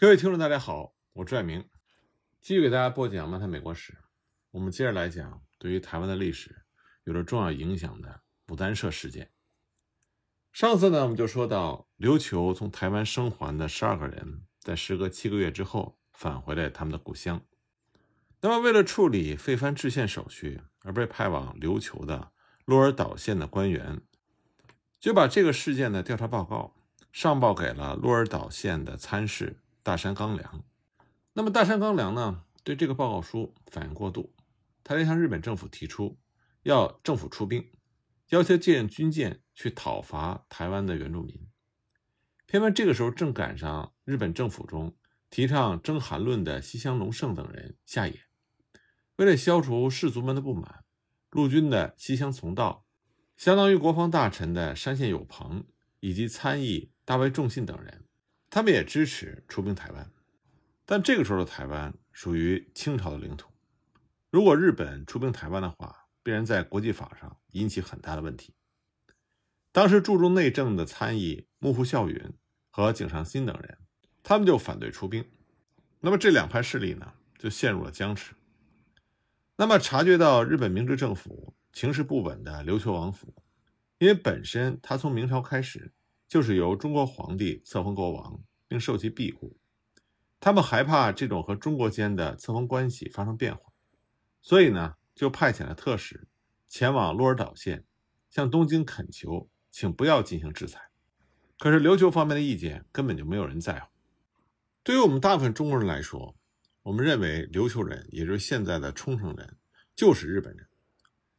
各位听众，大家好，我朱爱明，继续给大家播讲《漫谈美国史》。我们接着来讲对于台湾的历史有着重要影响的牡丹社事件。上次呢，我们就说到琉球从台湾生还的十二个人，在时隔七个月之后返回了他们的故乡。那么，为了处理废藩置县手续而被派往琉球的鹿儿岛县的官员，就把这个事件的调查报告上报给了鹿儿岛县的参事。大山纲良，那么大山纲良呢？对这个报告书反应过度，他就向日本政府提出要政府出兵，要求借用军舰去讨伐台湾的原住民。偏偏这个时候正赶上日本政府中提倡征韩论的西乡隆盛等人下野，为了消除士族们的不满，陆军的西乡从道，相当于国防大臣的山县有朋以及参议大卫仲信等人。他们也支持出兵台湾，但这个时候的台湾属于清朝的领土，如果日本出兵台湾的话，必然在国际法上引起很大的问题。当时注重内政的参议幕府孝允和井上新等人，他们就反对出兵，那么这两派势力呢，就陷入了僵持。那么察觉到日本明治政府情势不稳的琉球王府，因为本身他从明朝开始。就是由中国皇帝册封国王，并受其庇护。他们害怕这种和中国间的册封关系发生变化，所以呢，就派遣了特使前往鹿儿岛县，向东京恳求，请不要进行制裁。可是琉球方面的意见根本就没有人在乎。对于我们大部分中国人来说，我们认为琉球人，也就是现在的冲绳人，就是日本人。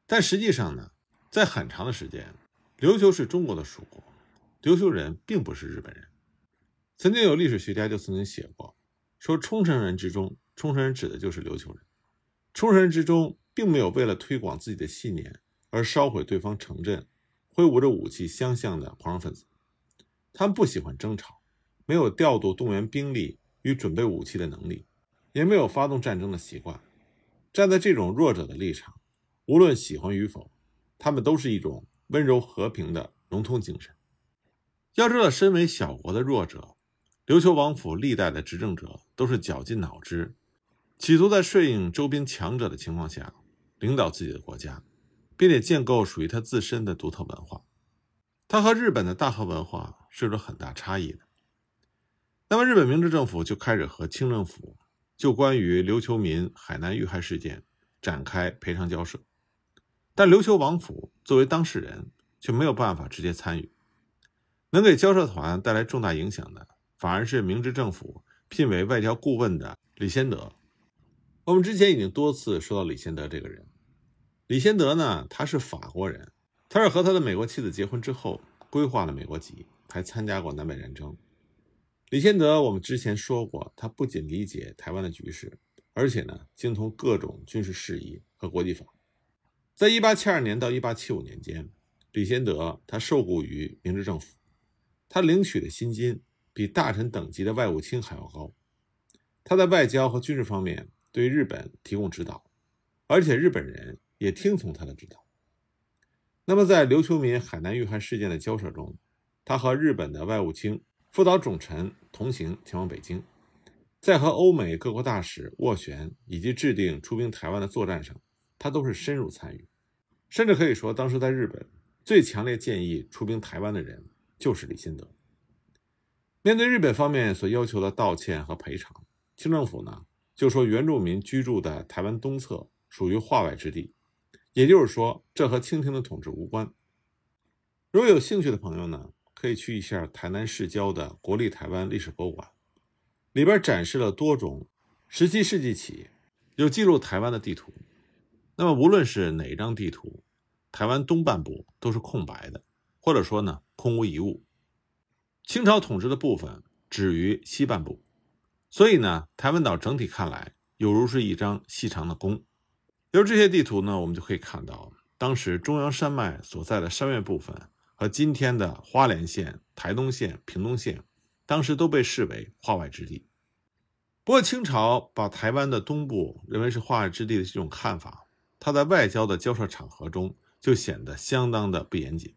但实际上呢，在很长的时间，琉球是中国的属国。琉球人并不是日本人。曾经有历史学家就曾经写过，说冲绳人之中，冲绳人指的就是琉球人。冲绳人之中，并没有为了推广自己的信念而烧毁对方城镇、挥舞着武器相向的狂热分子。他们不喜欢争吵，没有调度动员兵力与准备武器的能力，也没有发动战争的习惯。站在这种弱者的立场，无论喜欢与否，他们都是一种温柔和平的融通精神。要知道，身为小国的弱者，琉球王府历代的执政者都是绞尽脑汁，企图在顺应周边强者的情况下，领导自己的国家，并且建构属于他自身的独特文化。他和日本的大和文化是有着很大差异的。那么，日本明治政府就开始和清政府就关于琉球民海南遇害事件展开赔偿交涉，但琉球王府作为当事人，却没有办法直接参与。能给交涉团带来重大影响的，反而是明治政府聘为外交顾问的李先德。我们之前已经多次说到李先德这个人。李先德呢，他是法国人，他是和他的美国妻子结婚之后规划了美国籍，还参加过南北战争。李先德，我们之前说过，他不仅理解台湾的局势，而且呢，精通各种军事事宜和国际法。在1872年到1875年间，李先德他受雇于明治政府。他领取的薪金比大臣等级的外务卿还要高。他在外交和军事方面对日本提供指导，而且日本人也听从他的指导。那么，在琉球民海南遇害事件的交涉中，他和日本的外务卿副岛总臣同行前往北京，在和欧美各国大使斡旋以及制定出兵台湾的作战上，他都是深入参与，甚至可以说，当时在日本最强烈建议出兵台湾的人。就是李新德。面对日本方面所要求的道歉和赔偿，清政府呢就说原住民居住的台湾东侧属于化外之地，也就是说这和清廷的统治无关。如果有兴趣的朋友呢，可以去一下台南市郊的国立台湾历史博物馆，里边展示了多种17世纪起有记录台湾的地图。那么无论是哪一张地图，台湾东半部都是空白的。或者说呢，空无一物。清朝统治的部分止于西半部，所以呢，台湾岛整体看来有如是一张细长的弓。由这些地图呢，我们就可以看到，当时中央山脉所在的山岳部分和今天的花莲县、台东县、屏东县，当时都被视为化外之地。不过，清朝把台湾的东部认为是化外之地的这种看法，它在外交的交涉场合中就显得相当的不严谨。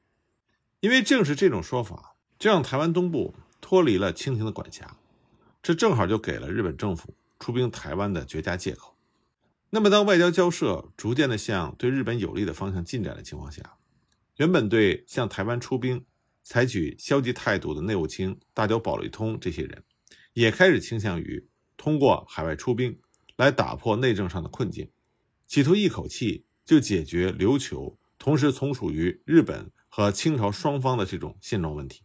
因为正是这种说法，就让台湾东部脱离了清廷的管辖，这正好就给了日本政府出兵台湾的绝佳借口。那么，当外交交涉逐渐的向对日本有利的方向进展的情况下，原本对向台湾出兵采取消极态度的内务卿大久保利通这些人，也开始倾向于通过海外出兵来打破内政上的困境，企图一口气就解决琉球同时从属于日本和清朝双方的这种现状问题。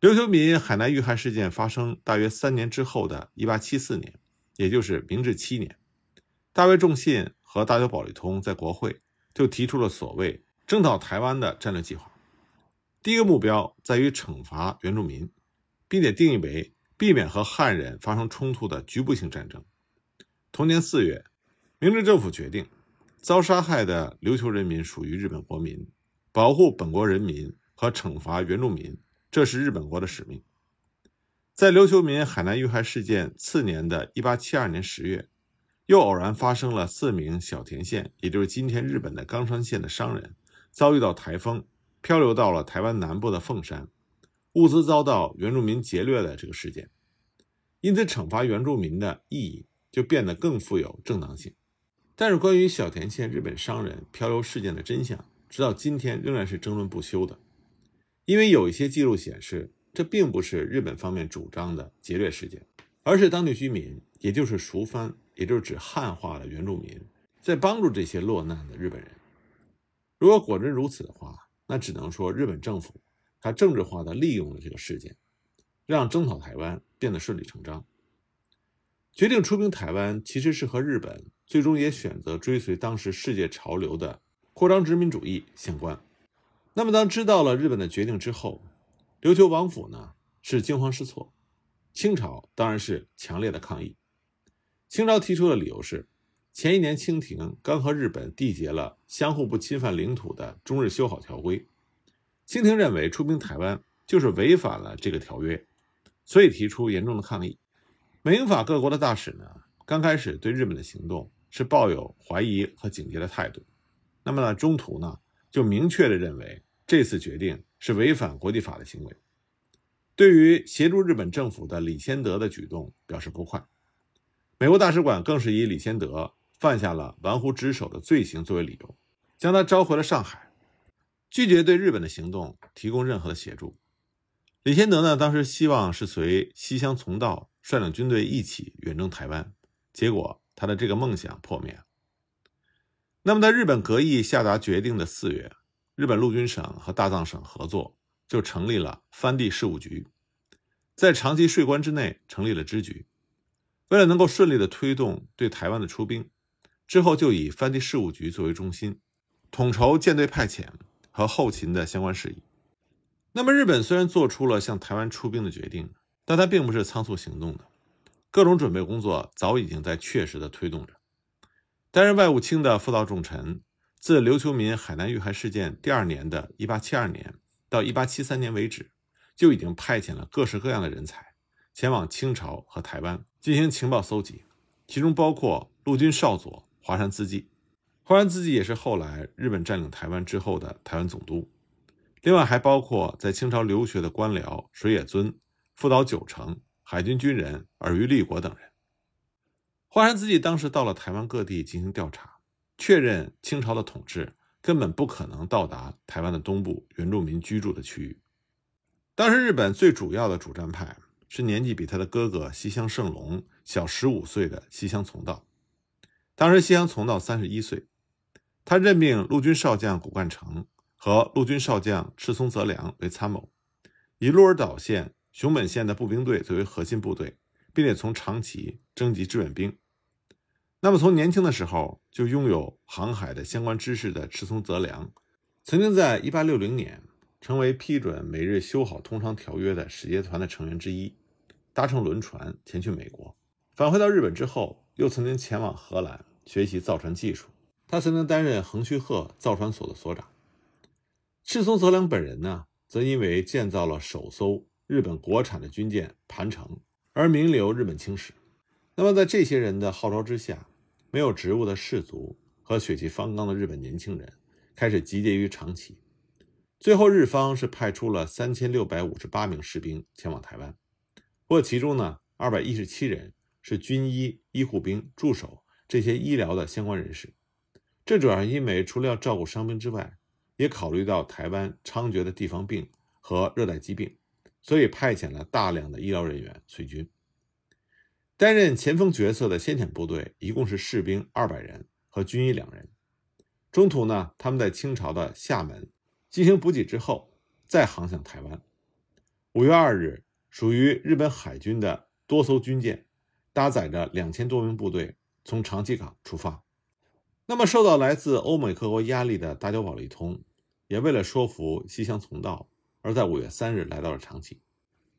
琉球民海南遇害事件发生大约三年之后的1874年，也就是明治七年。大卫仲信和大久保利通在国会就提出了所谓征讨台湾的战略计划。第一个目标在于惩罚原住民，并且定义为避免和汉人发生冲突的局部性战争。同年四月，明治政府决定，遭杀害的琉球人民属于日本国民，保护本国人民和惩罚原住民，这是日本国的使命。在琉球民海南遇害事件次年的一八七二年十月。又偶然发生了四名小田县，也就是今天日本的冈山县的商人，遭遇到台风，漂流到了台湾南部的凤山，物资遭到原住民劫掠的这个事件。因此，惩罚原住民的意义就变得更富有正当性。但是，关于小田县日本商人漂流事件的真相，直到今天仍然是争论不休的。因为有一些记录显示，这并不是日本方面主张的劫掠事件，而是当地居民，也就是熟番。也就是指汉化的原住民在帮助这些落难的日本人。如果果真如此的话，那只能说日本政府他政治化的利用了这个事件，让征讨台湾变得顺理成章。决定出兵台湾，其实是和日本最终也选择追随当时世界潮流的扩张殖民主义相关。那么，当知道了日本的决定之后，琉球王府呢是惊慌失措，清朝当然是强烈的抗议。清朝提出的理由是，前一年清廷刚和日本缔结了相互不侵犯领土的中日修好条规，清廷认为出兵台湾就是违反了这个条约，所以提出严重的抗议。美英法各国的大使呢，刚开始对日本的行动是抱有怀疑和警戒的态度，那么呢，中途呢就明确的认为这次决定是违反国际法的行为，对于协助日本政府的李先德的举动表示不快。美国大使馆更是以李先德犯下了玩忽职守的罪行作为理由，将他召回了上海，拒绝对日本的行动提供任何的协助。李先德呢，当时希望是随西乡从道率领军队一起远征台湾，结果他的这个梦想破灭了。那么，在日本革意下达决定的四月，日本陆军省和大藏省合作，就成立了藩地事务局，在长崎税关之内成立了支局。为了能够顺利的推动对台湾的出兵，之后就以藩地事务局作为中心，统筹舰队派遣和后勤的相关事宜。那么，日本虽然做出了向台湾出兵的决定，但它并不是仓促行动的，各种准备工作早已经在确实的推动着。担任外务卿的副道重臣，自琉球民海南遇害事件第二年的1872年到1873年为止，就已经派遣了各式各样的人才前往清朝和台湾。进行情报搜集，其中包括陆军少佐华山资纪。华山资纪也是后来日本占领台湾之后的台湾总督。另外还包括在清朝留学的官僚水野尊、副岛九成、海军军人尔虞立国等人。华山自纪当时到了台湾各地进行调查，确认清朝的统治根本不可能到达台湾的东部原住民居住的区域。当时日本最主要的主战派。是年纪比他的哥哥西乡胜隆小十五岁的西乡从道。当时西乡从道三十一岁，他任命陆军少将谷冠成和陆军少将赤松泽良为参谋，以鹿儿岛县、熊本县的步兵队作为核心部队，并且从长崎征集志愿兵。那么从年轻的时候就拥有航海的相关知识的赤松泽良，曾经在一八六零年成为批准美日修好通商条约的使节团的成员之一。搭乘轮船前去美国，返回到日本之后，又曾经前往荷兰学习造船技术。他曾经担任横须贺造船所的所长。赤松泽良本人呢，则因为建造了首艘日本国产的军舰“盘城”而名留日本青史。那么，在这些人的号召之下，没有职务的士族和血气方刚的日本年轻人开始集结于长崎。最后，日方是派出了三千六百五十八名士兵前往台湾。不过其中呢，二百一十七人是军医、医护兵、助手这些医疗的相关人士。这主要是因为除了要照顾伤兵之外，也考虑到台湾猖獗的地方病和热带疾病，所以派遣了大量的医疗人员随军。担任前锋角色的先遣部队一共是士兵二百人和军医两人。中途呢，他们在清朝的厦门进行补给之后，再航向台湾。五月二日，属于日本海军的多艘军舰，搭载着两千多名部队从长崎港出发。那么，受到来自欧美各国压力的大久保利通，也为了说服西乡从道，而在五月三日来到了长崎。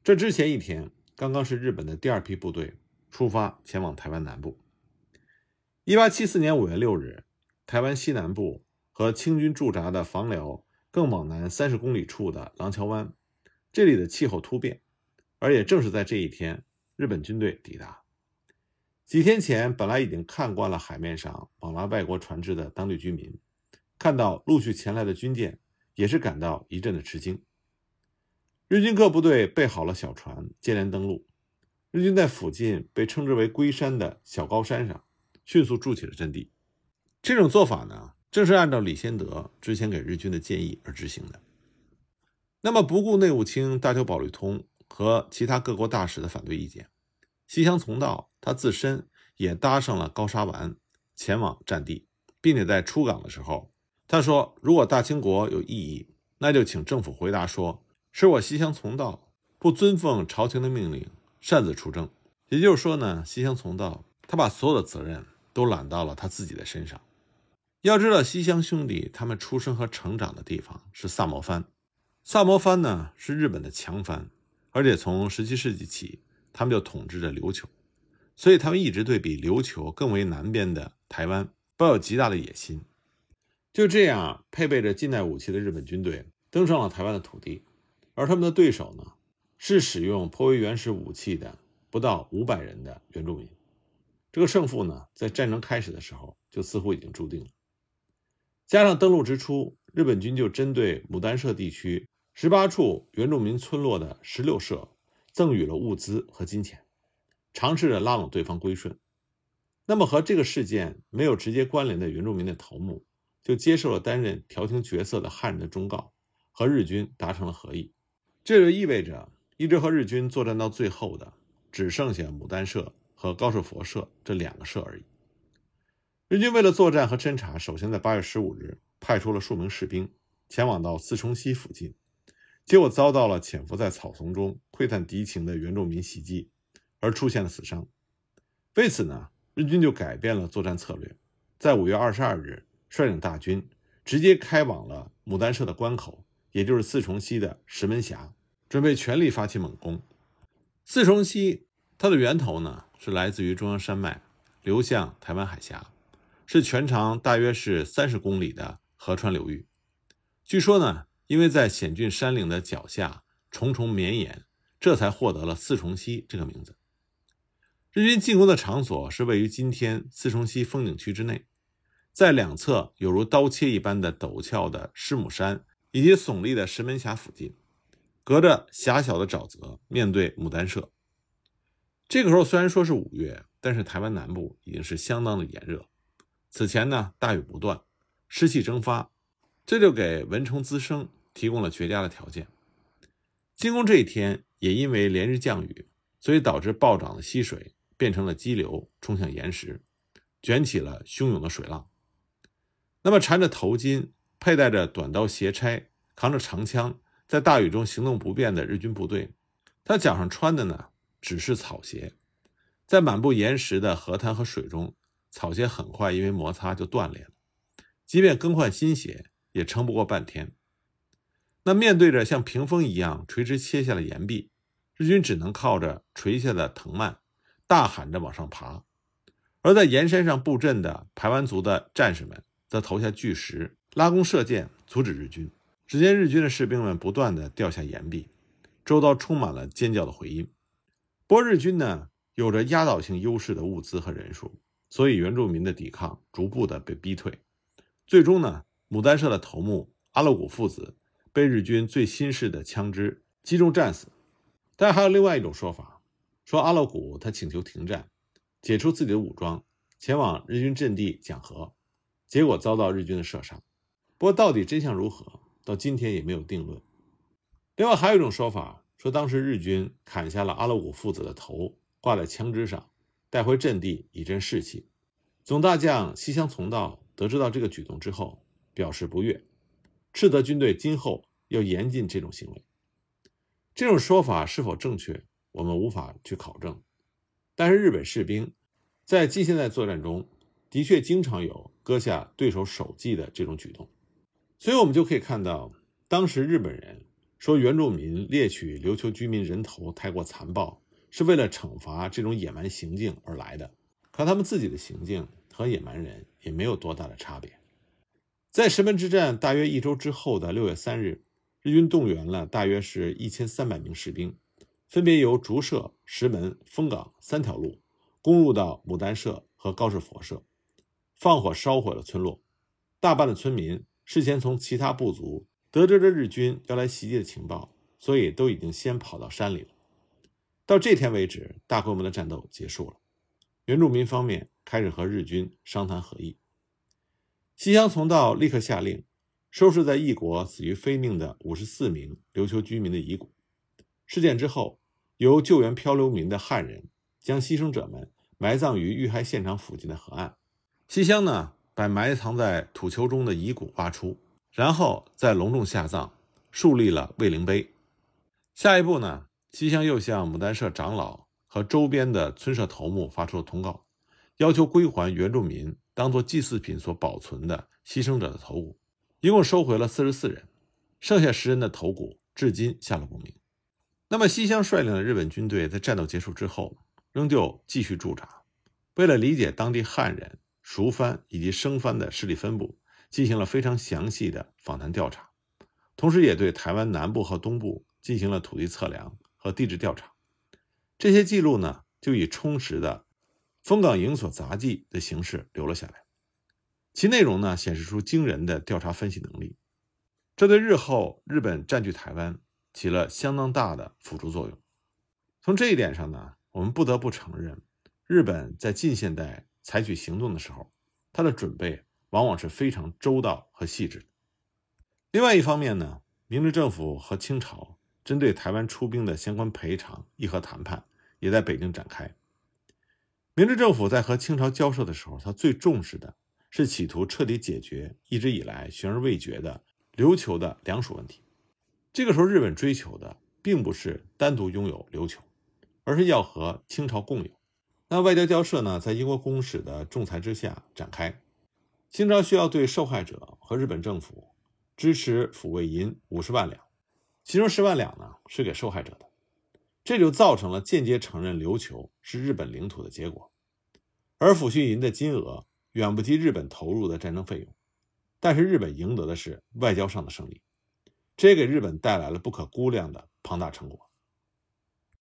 这之前一天，刚刚是日本的第二批部队出发前往台湾南部。一八七四年五月六日，台湾西南部和清军驻扎的防寮更往南三十公里处的廊桥湾，这里的气候突变，而也正是在这一天，日本军队抵达。几天前，本来已经看惯了海面上往来外国船只的当地居民，看到陆续前来的军舰，也是感到一阵的吃惊。日军各部队备好了小船，接连登陆。日军在附近被称之为“龟山”的小高山上，迅速筑起了阵地。这种做法呢，正是按照李先德之前给日军的建议而执行的。那么，不顾内务卿大久保利通和其他各国大使的反对意见。西乡从道，他自身也搭上了高沙丸，前往战地，并且在出港的时候，他说：“如果大清国有异议，那就请政府回答说，是我西乡从道不遵奉朝廷的命令，擅自出征。”也就是说呢，西乡从道他把所有的责任都揽到了他自己的身上。要知道，西乡兄弟他们出生和成长的地方是萨摩藩，萨摩藩呢是日本的强藩，而且从十七世纪起。他们就统治着琉球，所以他们一直对比琉球更为南边的台湾抱有极大的野心。就这样，配备着近代武器的日本军队登上了台湾的土地，而他们的对手呢，是使用颇为原始武器的不到五百人的原住民。这个胜负呢，在战争开始的时候就似乎已经注定了。加上登陆之初，日本军就针对牡丹社地区十八处原住民村落的十六社。赠予了物资和金钱，尝试着拉拢对方归顺。那么和这个事件没有直接关联的原住民的头目，就接受了担任调停角色的汉人的忠告，和日军达成了和议。这就意味着，一直和日军作战到最后的，只剩下牡丹社和高士佛社这两个社而已。日军为了作战和侦察，首先在八月十五日派出了数名士兵前往到四重溪附近。结果遭到了潜伏在草丛中窥探敌情的原住民袭击，而出现了死伤。为此呢，日军就改变了作战策略，在五月二十二日率领大军直接开往了牡丹社的关口，也就是四重溪的石门峡，准备全力发起猛攻。四重溪它的源头呢是来自于中央山脉，流向台湾海峡，是全长大约是三十公里的河川流域。据说呢。因为在险峻山岭的脚下重重绵延，这才获得了四重溪这个名字。日军进攻的场所是位于今天四重溪风景区之内，在两侧有如刀切一般的陡峭的狮母山以及耸立的石门峡附近，隔着狭小的沼泽，面对牡丹社。这个时候虽然说是五月，但是台湾南部已经是相当的炎热。此前呢，大雨不断，湿气蒸发。这就给蚊虫滋生提供了绝佳的条件。进攻这一天也因为连日降雨，所以导致暴涨的溪水变成了激流，冲向岩石，卷起了汹涌的水浪。那么缠着头巾、佩戴着短刀斜钗、扛着长枪，在大雨中行动不便的日军部队，他脚上穿的呢只是草鞋，在满布岩石的河滩和水中，草鞋很快因为摩擦就断裂了。即便更换新鞋。也撑不过半天。那面对着像屏风一样垂直切下的岩壁，日军只能靠着垂下的藤蔓，大喊着往上爬。而在岩山上布阵的排湾族的战士们，则投下巨石，拉弓射箭，阻止日军。只见日军的士兵们不断的掉下岩壁，周遭充满了尖叫的回音。不过日军呢，有着压倒性优势的物资和人数，所以原住民的抵抗逐步的被逼退，最终呢。牡丹社的头目阿勒古父子被日军最新式的枪支击中战死，但还有另外一种说法，说阿勒古他请求停战，解除自己的武装，前往日军阵地讲和，结果遭到日军的射杀。不过到底真相如何，到今天也没有定论。另外还有一种说法，说当时日军砍下了阿勒古父子的头，挂在枪支上，带回阵地以振士气。总大将西乡从道得知到这个举动之后，表示不悦，斥责军队今后要严禁这种行为。这种说法是否正确，我们无法去考证。但是日本士兵在近现代作战中的确经常有割下对手首级的这种举动，所以我们就可以看到，当时日本人说原住民猎取琉球居民人头太过残暴，是为了惩罚这种野蛮行径而来的。可他们自己的行径和野蛮人也没有多大的差别。在石门之战大约一周之后的六月三日，日军动员了大约是一千三百名士兵，分别由竹社、石门、丰冈三条路攻入到牡丹社和高士佛社，放火烧毁了村落。大半的村民事先从其他部族得知了日军要来袭击的情报，所以都已经先跑到山里了。到这天为止，大规模的战斗结束了。原住民方面开始和日军商谈和议。西乡从道立刻下令收拾在异国死于非命的五十四名琉球居民的遗骨。事件之后，由救援漂流民的汉人将牺牲者们埋葬于遇害现场附近的河岸。西乡呢，把埋藏在土丘中的遗骨挖出，然后再隆重下葬，树立了慰灵碑。下一步呢，西乡又向牡丹社长老。和周边的村社头目发出了通告，要求归还原住民当做祭祀品所保存的牺牲者的头骨，一共收回了四十四人，剩下十人的头骨至今下落不明。那么西乡率领的日本军队在战斗结束之后，仍旧继续驻扎，为了理解当地汉人、熟番以及生番的势力分布，进行了非常详细的访谈调查，同时也对台湾南部和东部进行了土地测量和地质调查。这些记录呢，就以充实的《丰港营所杂记》的形式留了下来，其内容呢，显示出惊人的调查分析能力，这对日后日本占据台湾起了相当大的辅助作用。从这一点上呢，我们不得不承认，日本在近现代采取行动的时候，他的准备往往是非常周到和细致的。另外一方面呢，明治政府和清朝。针对台湾出兵的相关赔偿议和谈判也在北京展开。明治政府在和清朝交涉的时候，他最重视的是企图彻底解决一直以来悬而未决的琉球的两属问题。这个时候，日本追求的并不是单独拥有琉球，而是要和清朝共有。那外交交涉呢，在英国公使的仲裁之下展开。清朝需要对受害者和日本政府支持抚慰银五十万两。其中十万两呢是给受害者的，这就造成了间接承认琉球是日本领土的结果，而抚恤银的金额远不及日本投入的战争费用，但是日本赢得的是外交上的胜利，这也给日本带来了不可估量的庞大成果。